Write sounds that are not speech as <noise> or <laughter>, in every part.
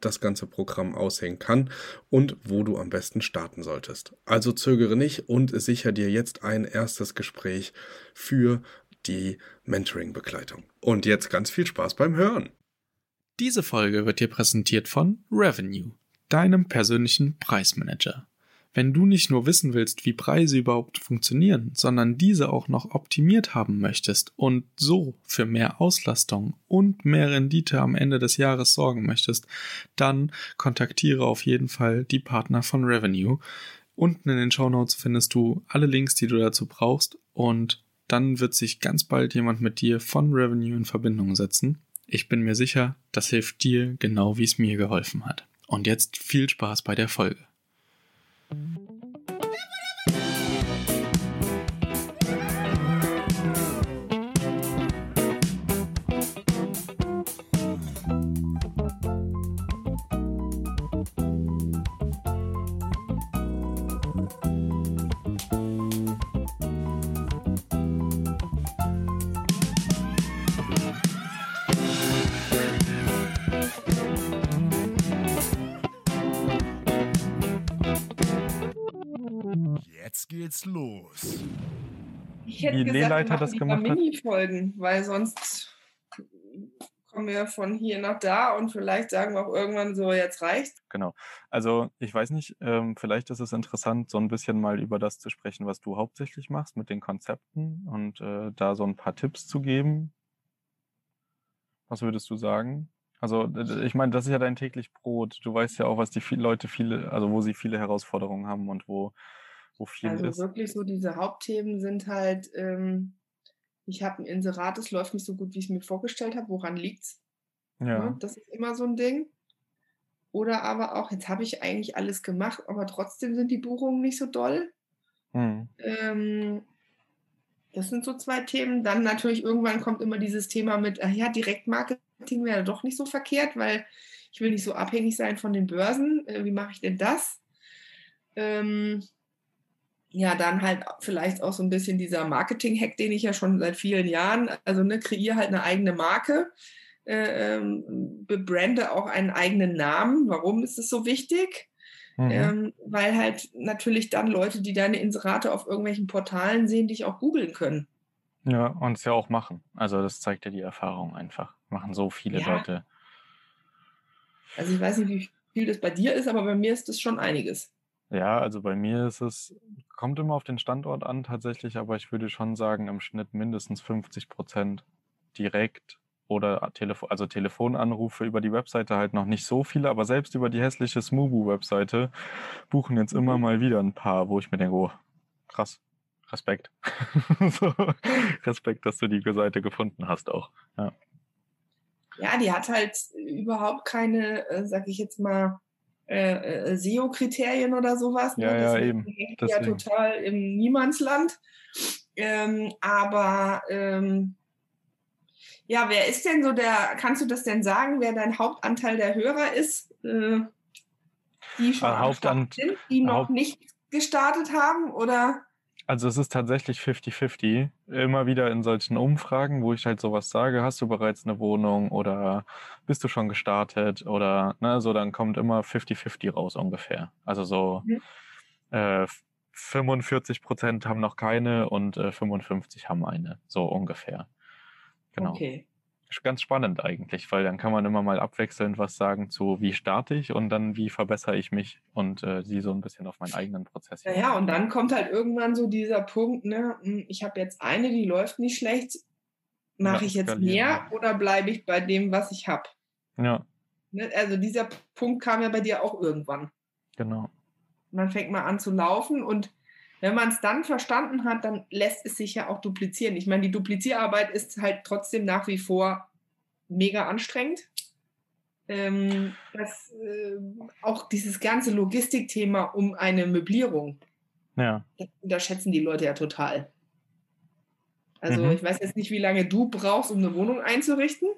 das ganze Programm aussehen kann und wo du am besten starten solltest. Also zögere nicht und sicher dir jetzt ein erstes Gespräch für die Mentoring-Begleitung. Und jetzt ganz viel Spaß beim Hören. Diese Folge wird dir präsentiert von Revenue, deinem persönlichen Preismanager. Wenn du nicht nur wissen willst, wie Preise überhaupt funktionieren, sondern diese auch noch optimiert haben möchtest und so für mehr Auslastung und mehr Rendite am Ende des Jahres sorgen möchtest, dann kontaktiere auf jeden Fall die Partner von Revenue. Unten in den Show Notes findest du alle Links, die du dazu brauchst und dann wird sich ganz bald jemand mit dir von Revenue in Verbindung setzen. Ich bin mir sicher, das hilft dir genau wie es mir geholfen hat. Und jetzt viel Spaß bei der Folge. Mm-hmm. Geht's los. Ich hätte Wie gesagt, machen das gemacht hat? Mini-Folgen, weil sonst kommen wir von hier nach da und vielleicht sagen wir auch irgendwann so, jetzt reicht's. Genau. Also ich weiß nicht, ähm, vielleicht ist es interessant, so ein bisschen mal über das zu sprechen, was du hauptsächlich machst mit den Konzepten und äh, da so ein paar Tipps zu geben. Was würdest du sagen? Also ich meine, das ist ja dein täglich Brot. Du weißt ja auch, was die viel Leute viele, also wo sie viele Herausforderungen haben und wo, wo viel Also ist. wirklich so diese Hauptthemen sind halt, ähm, ich habe ein Inserat, das läuft nicht so gut, wie ich es mir vorgestellt habe. Woran liegt's? Ne? Ja. Das ist immer so ein Ding. Oder aber auch, jetzt habe ich eigentlich alles gemacht, aber trotzdem sind die Buchungen nicht so doll. Hm. Ähm, das sind so zwei Themen. Dann natürlich irgendwann kommt immer dieses Thema mit, ach ja, Direktmarketing wäre doch nicht so verkehrt, weil ich will nicht so abhängig sein von den Börsen. Äh, wie mache ich denn das? Ähm, ja, dann halt vielleicht auch so ein bisschen dieser Marketing-Hack, den ich ja schon seit vielen Jahren, also ne, kreiere halt eine eigene Marke, äh, ähm, bebrande auch einen eigenen Namen. Warum ist es so wichtig? Mhm. Ähm, weil halt natürlich dann Leute, die deine Inserate auf irgendwelchen Portalen sehen, dich auch googeln können. Ja, und es ja auch machen. Also das zeigt ja die Erfahrung einfach. Machen so viele Ja. Leute. Also ich weiß nicht, wie viel das bei dir ist, aber bei mir ist das schon einiges. Ja, also bei mir ist es, kommt immer auf den Standort an tatsächlich, aber ich würde schon sagen, im Schnitt mindestens 50 Prozent direkt oder Telefon, also Telefonanrufe über die Webseite halt noch nicht so viele, aber selbst über die hässliche Smubu-Webseite buchen jetzt immer Mhm. mal wieder ein paar, wo ich mir denke, oh, krass, Respekt. <laughs> so, Respekt, dass du die Seite gefunden hast auch. Ja. Ja, die hat halt überhaupt keine, äh, sag ich jetzt mal, äh, äh, SEO-Kriterien oder sowas. ne? Ja, ja, Deswegen eben. die Ja, total im Niemandsland. Ähm, aber ähm, ja, wer ist denn so der, kannst du das denn sagen, wer dein Hauptanteil der Hörer ist, äh, die schon Äh, Hauptant- sind, die noch Haupt- nicht gestartet haben? Oder Also es ist tatsächlich 50-50. Immer wieder in solchen Umfragen, wo ich halt sowas sage, hast du bereits eine Wohnung oder bist du schon gestartet oder ne, so, dann kommt immer 50-50 raus ungefähr. Also so Mhm. äh, 45 Prozent haben noch keine und äh, 55 haben eine, so ungefähr. Genau. okay. Ganz spannend eigentlich, weil dann kann man immer mal abwechselnd was sagen zu, wie starte ich und dann, wie verbessere ich mich und äh, sie so ein bisschen auf meinen eigenen Prozess. Naja, und dann kommt halt irgendwann so dieser Punkt, ne, hm, ich habe jetzt eine, die läuft nicht schlecht. Mache Ja, ich jetzt mehr ja. oder bleibe ich bei dem, was ich habe? Ja, Ne? Also dieser Punkt kam ja bei dir auch irgendwann. genau. Man fängt mal an zu laufen und wenn man es dann verstanden hat, dann lässt es sich ja auch duplizieren. Ich meine, die Duplizierarbeit ist halt trotzdem nach wie vor mega anstrengend. ähm, dass äh, auch dieses ganze Logistikthema um eine Möblierung, Ja. das unterschätzen die Leute ja total. Also Mhm. ich weiß jetzt nicht, wie lange du brauchst, um eine Wohnung einzurichten.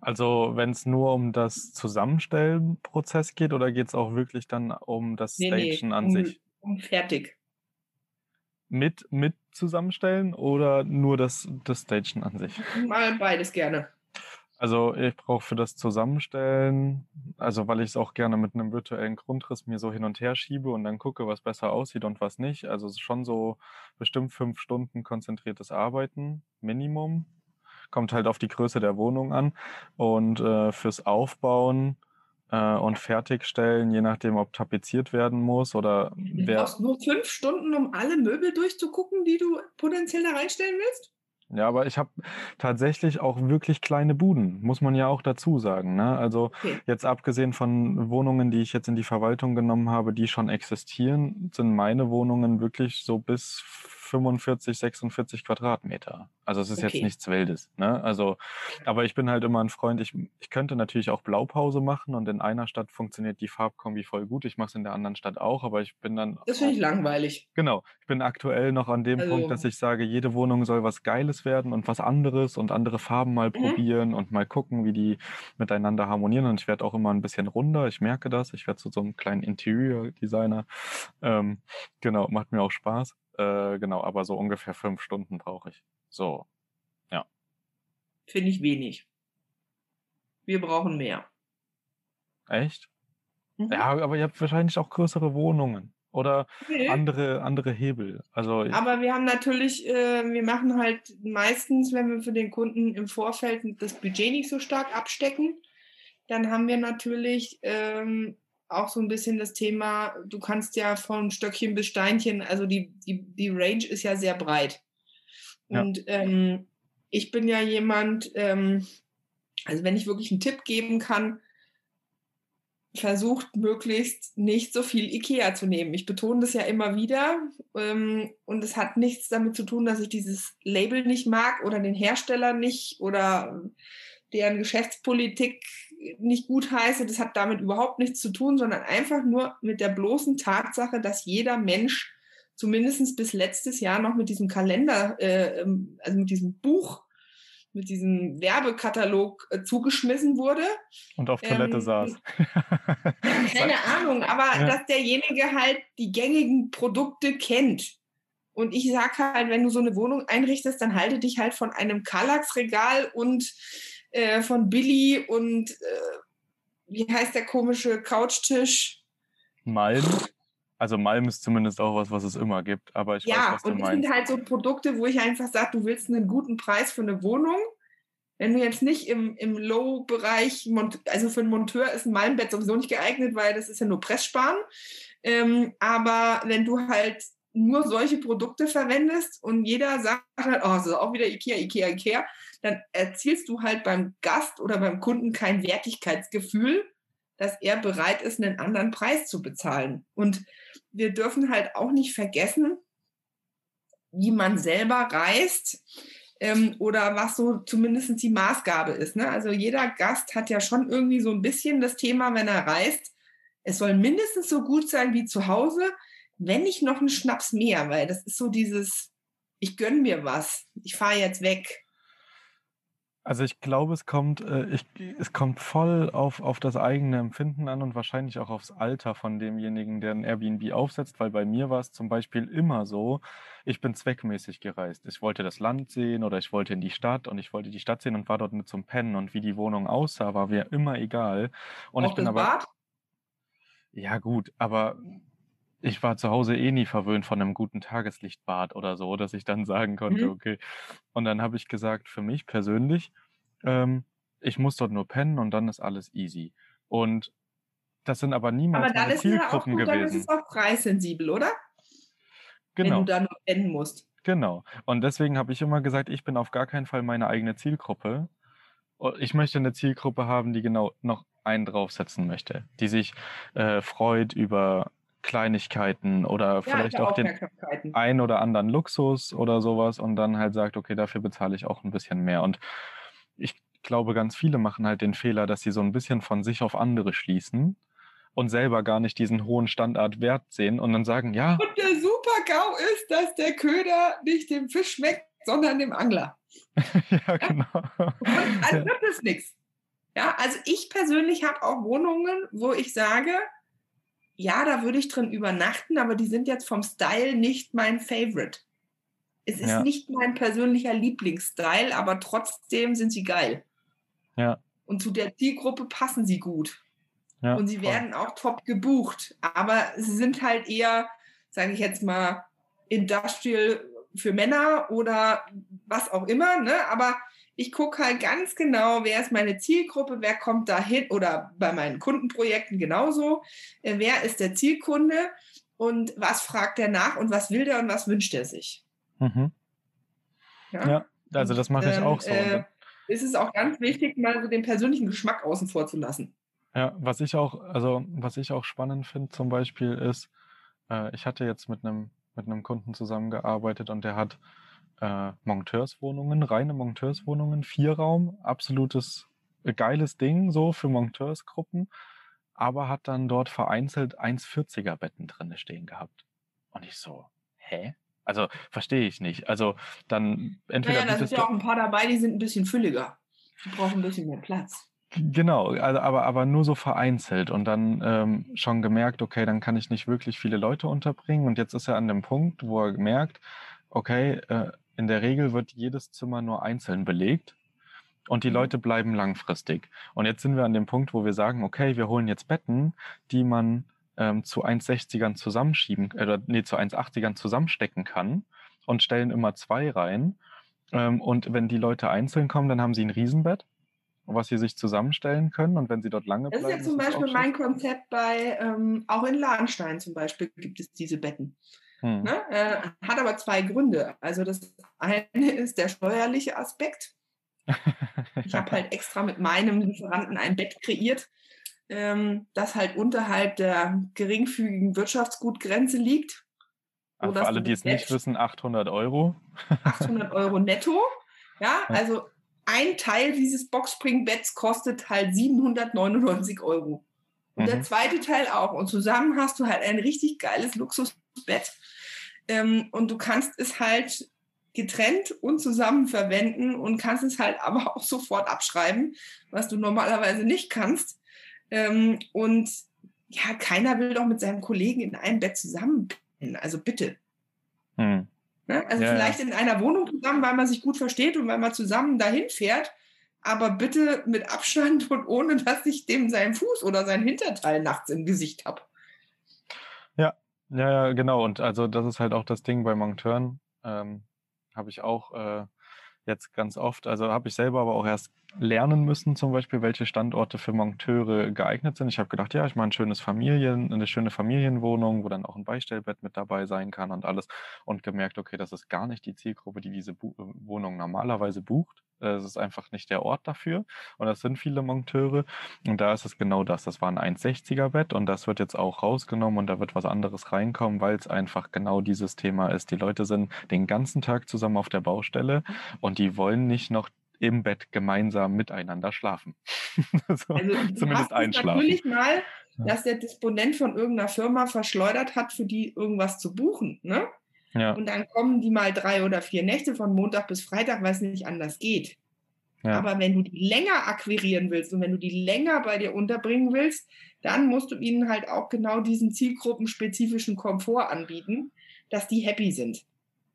Also wenn es nur um das Zusammenstellen-Prozess geht oder geht es auch wirklich dann um das Nee, nee, Stagen an um, sich? um fertig. Mit, mit zusammenstellen oder nur das, das Stagen an sich? Mal beides gerne. Also ich brauche für das Zusammenstellen, also weil ich es auch gerne mit einem virtuellen Grundriss mir so hin und her schiebe und dann gucke, was besser aussieht und was nicht. Also schon so bestimmt fünf Stunden konzentriertes Arbeiten, Minimum. Kommt halt auf die Größe der Wohnung an. Und äh, fürs Aufbauen äh, und Fertigstellen, je nachdem, ob tapeziert werden muss oder Du wer. brauchst nur fünf Stunden, um alle Möbel durchzugucken, die du potenziell da reinstellen willst? Ja, aber ich habe tatsächlich auch wirklich kleine Buden, muss man ja auch dazu sagen. Ne? Also Okay. jetzt abgesehen von Wohnungen, die ich jetzt in die Verwaltung genommen habe, die schon existieren, sind meine Wohnungen wirklich so bis 45, 46 Quadratmeter. Also es ist jetzt Okay. nichts Wildes. Ne? Also, aber ich bin halt immer ein Freund. Ich, ich könnte natürlich auch Blaupause machen und in einer Stadt funktioniert die Farbkombi voll gut. Ich mache es in der anderen Stadt auch, aber ich bin dann Das finde ich langweilig. Genau, ich bin aktuell noch an dem Also- Punkt, dass ich sage, jede Wohnung soll was Geiles werden und was anderes und andere Farben mal Mhm. probieren und mal gucken, wie die miteinander harmonieren. Und ich werde auch immer ein bisschen runder, ich merke das. Ich werde zu so einem kleinen Interior-Designer. Ähm, genau, macht mir auch Spaß. Äh, genau, aber so ungefähr fünf Stunden brauche ich. So, Finde ich wenig. Wir brauchen mehr. echt? Mhm. Ja, aber ihr habt wahrscheinlich auch größere Wohnungen oder Nee. andere, andere Hebel. Also, Aber wir haben natürlich, äh, wir machen halt meistens, wenn wir für den Kunden im Vorfeld das Budget nicht so stark abstecken, dann haben wir natürlich ähm, auch so ein bisschen das Thema, du kannst ja von Stöckchen bis Steinchen, also die, die, die Range ist ja sehr breit. Ja. Und ähm, ich bin ja jemand, ähm, also wenn ich wirklich einen Tipp geben kann, versucht möglichst nicht so viel Ikea zu nehmen. Ich betone das ja immer wieder ähm, und es hat nichts damit zu tun, dass ich dieses Label nicht mag oder den Hersteller nicht oder deren Geschäftspolitik nicht gut heiße. Das hat damit überhaupt nichts zu tun, sondern einfach nur mit der bloßen Tatsache, dass jeder Mensch zumindest bis letztes Jahr noch mit diesem Kalender, äh, ähm, also mit diesem Buch, mit diesem Werbekatalog äh, zugeschmissen wurde. und auf Toilette ähm, saß. <laughs> Keine Ahnung, aber Ja. dass derjenige halt die gängigen Produkte kennt. Und ich sag halt, wenn du so eine Wohnung einrichtest, dann halte dich halt von einem Kallax-Regal und äh, von Billy und äh, wie heißt der komische Couchtisch? Malm. Also Malm ist zumindest auch was, was es immer gibt, aber ich weiß, Ja, was du und ich meinst. finde halt so Produkte, wo ich einfach sage, du willst einen guten Preis für eine Wohnung. Wenn du jetzt nicht im, im Low-Bereich, also für einen Monteur ist ein Malmbett sowieso nicht geeignet, weil das ist ja nur Presssparen. Ähm, aber wenn du halt nur solche Produkte verwendest und jeder sagt halt, oh, das ist auch wieder Ikea, Ikea, Ikea, dann erzielst du halt beim Gast oder beim Kunden kein Wertigkeitsgefühl, dass er bereit ist, einen anderen Preis zu bezahlen. Und wir dürfen halt auch nicht vergessen, wie man selber reist ähm, oder was so zumindest die Maßgabe ist. Ne? Also jeder Gast hat ja schon irgendwie so ein bisschen das Thema, wenn er reist, es soll mindestens so gut sein wie zu Hause, wenn nicht noch ein Schnaps mehr, weil das ist so dieses, ich gönn mir was, ich fahre jetzt weg. Also ich glaube, es kommt, äh, ich, es kommt voll auf, auf das eigene Empfinden an und wahrscheinlich auch aufs Alter von demjenigen, der ein Airbnb aufsetzt, weil bei mir war es zum Beispiel immer so, ich bin zweckmäßig gereist. Ich wollte das Land sehen oder ich wollte in die Stadt und ich wollte die Stadt sehen und war dort nur zum Pennen und wie die Wohnung aussah, war mir immer egal. Und Auch ich bin aber, Bad? ja gut, aber ich war zu Hause eh nie verwöhnt von einem guten Tageslichtbad oder so, dass ich dann sagen konnte, Mhm. okay. Und dann habe ich gesagt, für mich persönlich, ähm, ich muss dort nur pennen und dann ist alles easy. Und das sind aber niemals Aber meine es ja auch Zielgruppen gut, dann ist gewesen. es auch preissensibel, oder? Wenn Genau. du da nur enden musst. Genau. Und deswegen habe ich immer gesagt, ich bin auf gar keinen Fall meine eigene Zielgruppe. Und Ich möchte eine Zielgruppe haben, die genau noch einen draufsetzen möchte, die sich äh, freut über Kleinigkeiten oder Ja, vielleicht auch den ein oder anderen Luxus oder sowas und dann halt sagt, okay, dafür bezahle ich auch ein bisschen mehr. Und ich glaube, ganz viele machen halt den Fehler, dass sie so ein bisschen von sich auf andere schließen und selber gar nicht diesen hohen Standardwert sehen und dann sagen, ja. Und der Super-GAU ist, dass der Köder nicht dem Fisch schmeckt, sondern dem Angler. <laughs> ja, genau. Und dann wird es nichts. Ja, also ich persönlich habe auch Wohnungen, wo ich sage, ja, da würde ich drin übernachten, aber die sind jetzt vom Style nicht mein Favorite. Es ist Ja. nicht mein persönlicher Lieblingsstyle, aber trotzdem sind sie geil. Ja. Und zu der Zielgruppe passen sie gut. Ja, und sie voll. werden auch top gebucht. Aber sie sind halt eher, sage ich jetzt mal, Industrial für Männer oder was auch immer. Ne? Aber ich gucke halt ganz genau, wer ist meine Zielgruppe, wer kommt da hin oder bei meinen Kundenprojekten genauso. Äh, wer ist der Zielkunde und was fragt er nach und was will der und was wünscht er sich. Mhm. Ja, also das mache ich Ähm, auch so. Äh, ist es auch ganz wichtig, mal so den persönlichen Geschmack außen vor zu lassen. Ja, was ich auch, also was ich auch spannend finde zum Beispiel ist, äh, ich hatte jetzt mit einem mit einem Kunden zusammengearbeitet und der hat äh, Monteurswohnungen, reine Monteurswohnungen, Vierraum, absolutes äh, geiles Ding so für Monteursgruppen, aber hat dann dort vereinzelt 1,40er Betten drinne stehen gehabt. Und ich so, hä? Also verstehe ich nicht. Also dann entweder Naja, da sind ja auch ein paar dabei, die sind ein bisschen fülliger. Die brauchen ein bisschen mehr Platz. Genau, also aber, aber nur so vereinzelt und dann ähm, schon gemerkt, okay, dann kann ich nicht wirklich viele Leute unterbringen. Und jetzt ist er an dem Punkt, wo er merkt, okay, äh, in der Regel wird jedes Zimmer nur einzeln belegt und die Mhm. Leute bleiben langfristig. Und jetzt sind wir an dem Punkt, wo wir sagen, okay, wir holen jetzt Betten, die man ähm, zu 1,60ern zusammenschieben, äh, oder nee, zu 1,80ern zusammenstecken kann und stellen immer zwei rein. Ähm, und wenn die Leute einzeln kommen, dann haben sie ein Riesenbett was sie sich zusammenstellen können und wenn sie dort lange Das ist bleiben. ja zum Beispiel mein Konzept bei, ähm, auch in Lahnstein zum Beispiel gibt es diese Betten. Hm. Ne? Äh, hat aber zwei Gründe. Also das eine ist der steuerliche Aspekt. Ich habe halt <laughs> extra mit meinem Lieferanten ein Bett kreiert, ähm, das halt unterhalb der geringfügigen Wirtschaftsgutgrenze liegt. Sodass für alle, die es nicht wissen, 800 Euro. 800 <laughs> Euro netto. Ja, also ein Teil dieses Boxspringbetts kostet halt 799 Euro. Und der Mhm. zweite Teil auch. Und zusammen hast du halt ein richtig geiles Luxusbett. Ähm, und du kannst es halt getrennt und zusammen verwenden und kannst es halt aber auch sofort abschreiben, was du normalerweise nicht kannst. Ähm, und ja, keiner will doch mit seinem Kollegen in einem Bett zusammen. Also bitte. Hm. Ne? Also Ja, ja. vielleicht in einer Wohnung zusammen, weil man sich gut versteht und weil man zusammen dahin fährt, aber bitte mit Abstand und ohne, dass ich dem seinen Fuß oder sein Hinterteil nachts im Gesicht habe. Ja, ja, genau. Und also das ist halt auch das Ding bei Monteuren. Ähm, habe ich auch äh, jetzt ganz oft, also habe ich selber aber auch erst lernen müssen, zum Beispiel, welche Standorte für Monteure geeignet sind. Ich habe gedacht, ja, ich mache ein schönes Familien, eine schöne Familienwohnung, wo dann auch ein Beistellbett mit dabei sein kann und alles. Und gemerkt, okay, das ist gar nicht die Zielgruppe, die diese Bu äh, Wohnung normalerweise bucht. Äh, Es ist einfach nicht der Ort dafür. Und das sind viele Monteure. Und da ist es genau das. Das war ein 1,60er Bett und das wird jetzt auch rausgenommen und da wird was anderes reinkommen, weil es einfach genau dieses Thema ist. Die Leute sind den ganzen Tag zusammen auf der Baustelle und die wollen nicht noch im Bett gemeinsam miteinander schlafen. <laughs> so, Also zumindest einschlafen. natürlich mal, dass der Disponent von irgendeiner Firma verschleudert hat, für die irgendwas zu buchen. Ne? Ja, Und dann kommen die mal drei oder vier Nächte von Montag bis Freitag, weil es nicht anders geht. ja. Aber wenn du die länger akquirieren willst und wenn du die länger bei dir unterbringen willst, dann musst du ihnen halt auch genau diesen zielgruppenspezifischen Komfort anbieten, dass die happy sind.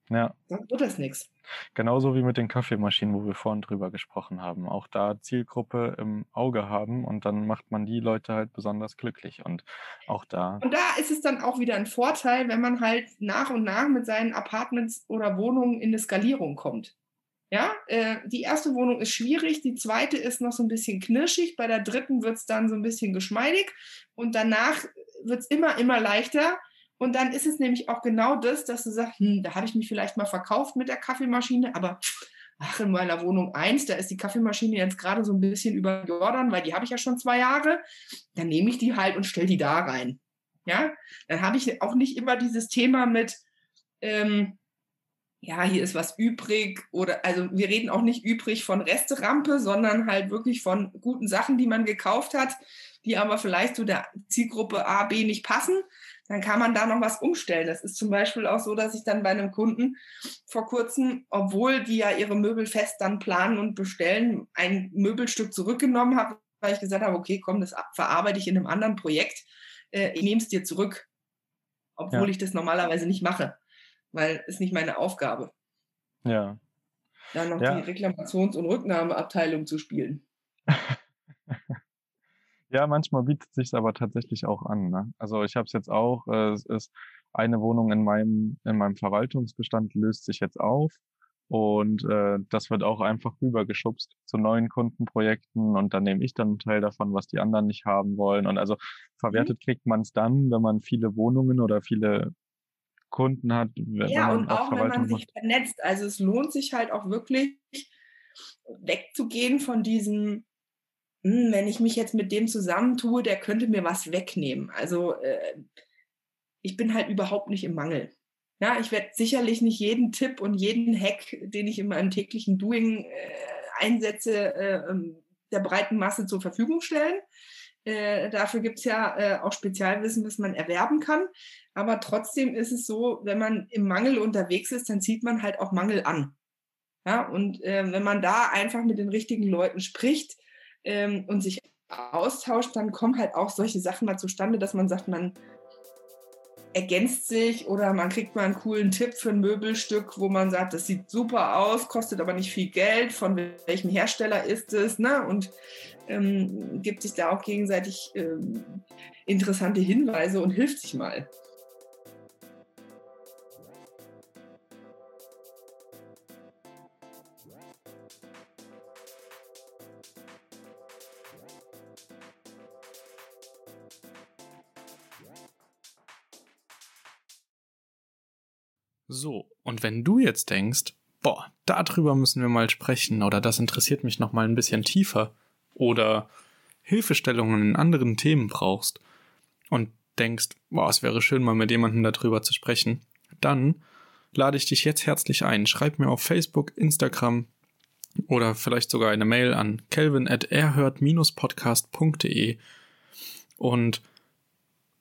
Ja. Sonst wird das nichts. Genauso wie mit den Kaffeemaschinen, wo wir vorhin drüber gesprochen haben. Auch da Zielgruppe im Auge haben und dann macht man die Leute halt besonders glücklich. Und auch da, Und da ist es dann auch wieder ein Vorteil, wenn man halt nach und nach mit seinen Apartments oder Wohnungen in eine Skalierung kommt. Ja, äh, die erste Wohnung ist schwierig, die zweite ist noch so ein bisschen knirschig, bei der dritten wird es dann so ein bisschen geschmeidig und danach wird es immer, immer leichter. Und dann ist es nämlich auch genau das, dass du sagst, hm, da habe ich mich vielleicht mal verkauft mit der Kaffeemaschine, aber ach, in meiner Wohnung eins, da ist die Kaffeemaschine jetzt gerade so ein bisschen über Jordan, weil die habe ich ja schon zwei Jahre. Dann nehme ich die halt und stelle die da rein. Ja, dann habe ich auch nicht immer dieses Thema mit, ähm, ja, hier ist was übrig oder also wir reden auch nicht übrig von Resterampe, sondern halt wirklich von guten Sachen, die man gekauft hat, die aber vielleicht zu der Zielgruppe A, B nicht passen. Dann kann man da noch was umstellen. Das ist zum Beispiel auch so, dass ich dann bei einem Kunden vor kurzem, obwohl die ja ihre Möbel fest dann planen und bestellen, ein Möbelstück zurückgenommen habe, weil ich gesagt habe, okay, komm, das verarbeite ich in einem anderen Projekt. Äh, ich nehme es dir zurück, obwohl ja. ich das normalerweise nicht mache weil es nicht meine Aufgabe. Ja. Dann noch ja. die Reklamations- und Rücknahmeabteilung zu spielen. Ja, manchmal bietet sich aber tatsächlich auch an. Ne? Also ich habe es jetzt auch, äh, es ist eine Wohnung in meinem, in meinem Verwaltungsbestand löst sich jetzt auf. Und äh, das wird auch einfach rübergeschubst zu neuen Kundenprojekten und dann nehme ich dann einen Teil davon, was die anderen nicht haben wollen. Und also verwertet mhm. kriegt man es dann, wenn man viele Wohnungen oder viele Kunden hat. ja, und auch wenn man sich vernetzt. Also es lohnt sich halt auch wirklich wegzugehen von diesem, wenn ich mich jetzt mit dem zusammentue, der könnte mir was wegnehmen. Also äh, ich bin halt überhaupt nicht im Mangel. Ja, ich werde sicherlich nicht jeden Tipp und jeden Hack, den ich in meinem täglichen Doing äh, einsetze, äh, ähm, der breiten Masse zur Verfügung stellen. Äh, dafür gibt es ja äh, auch Spezialwissen, was man erwerben kann. Aber trotzdem ist es so, wenn man im Mangel unterwegs ist, dann zieht man halt auch Mangel an. Ja, und äh, wenn man da einfach mit den richtigen Leuten spricht ähm, und sich austauscht, dann kommen halt auch solche Sachen mal zustande, dass man sagt, man ergänzt sich oder man kriegt mal einen coolen Tipp für ein Möbelstück, wo man sagt, das sieht super aus, kostet aber nicht viel Geld, von welchem Hersteller ist es, ne? Und ähm, gibt sich da auch gegenseitig ähm, interessante Hinweise und hilft sich mal. So, und wenn du jetzt denkst, boah, darüber müssen wir mal sprechen oder das interessiert mich noch mal ein bisschen tiefer oder Hilfestellungen in anderen Themen brauchst und denkst, boah, es wäre schön mal mit jemandem darüber zu sprechen, dann lade ich dich jetzt herzlich ein. Schreib mir auf Facebook, Instagram oder vielleicht sogar eine Mail an kelvin at erhört-podcast.de und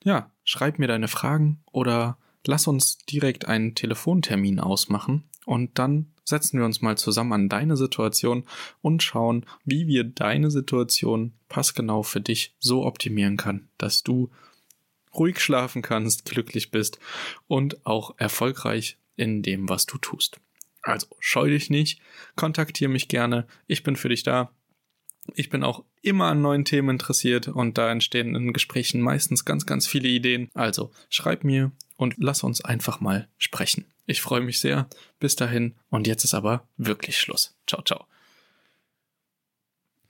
ja, schreib mir deine Fragen oder lass uns direkt einen Telefontermin ausmachen und dann setzen wir uns mal zusammen an deine Situation und schauen, wie wir deine Situation passgenau für dich so optimieren kann, dass du ruhig schlafen kannst, glücklich bist und auch erfolgreich in dem, was du tust. Also scheu dich nicht, kontaktiere mich gerne, ich bin für dich da. Ich bin auch immer an neuen Themen interessiert und da entstehen in Gesprächen meistens ganz, ganz viele Ideen. Also schreib mir und lass uns einfach mal sprechen. Ich freue mich sehr. Bis dahin und jetzt ist aber wirklich Schluss. Ciao, ciao.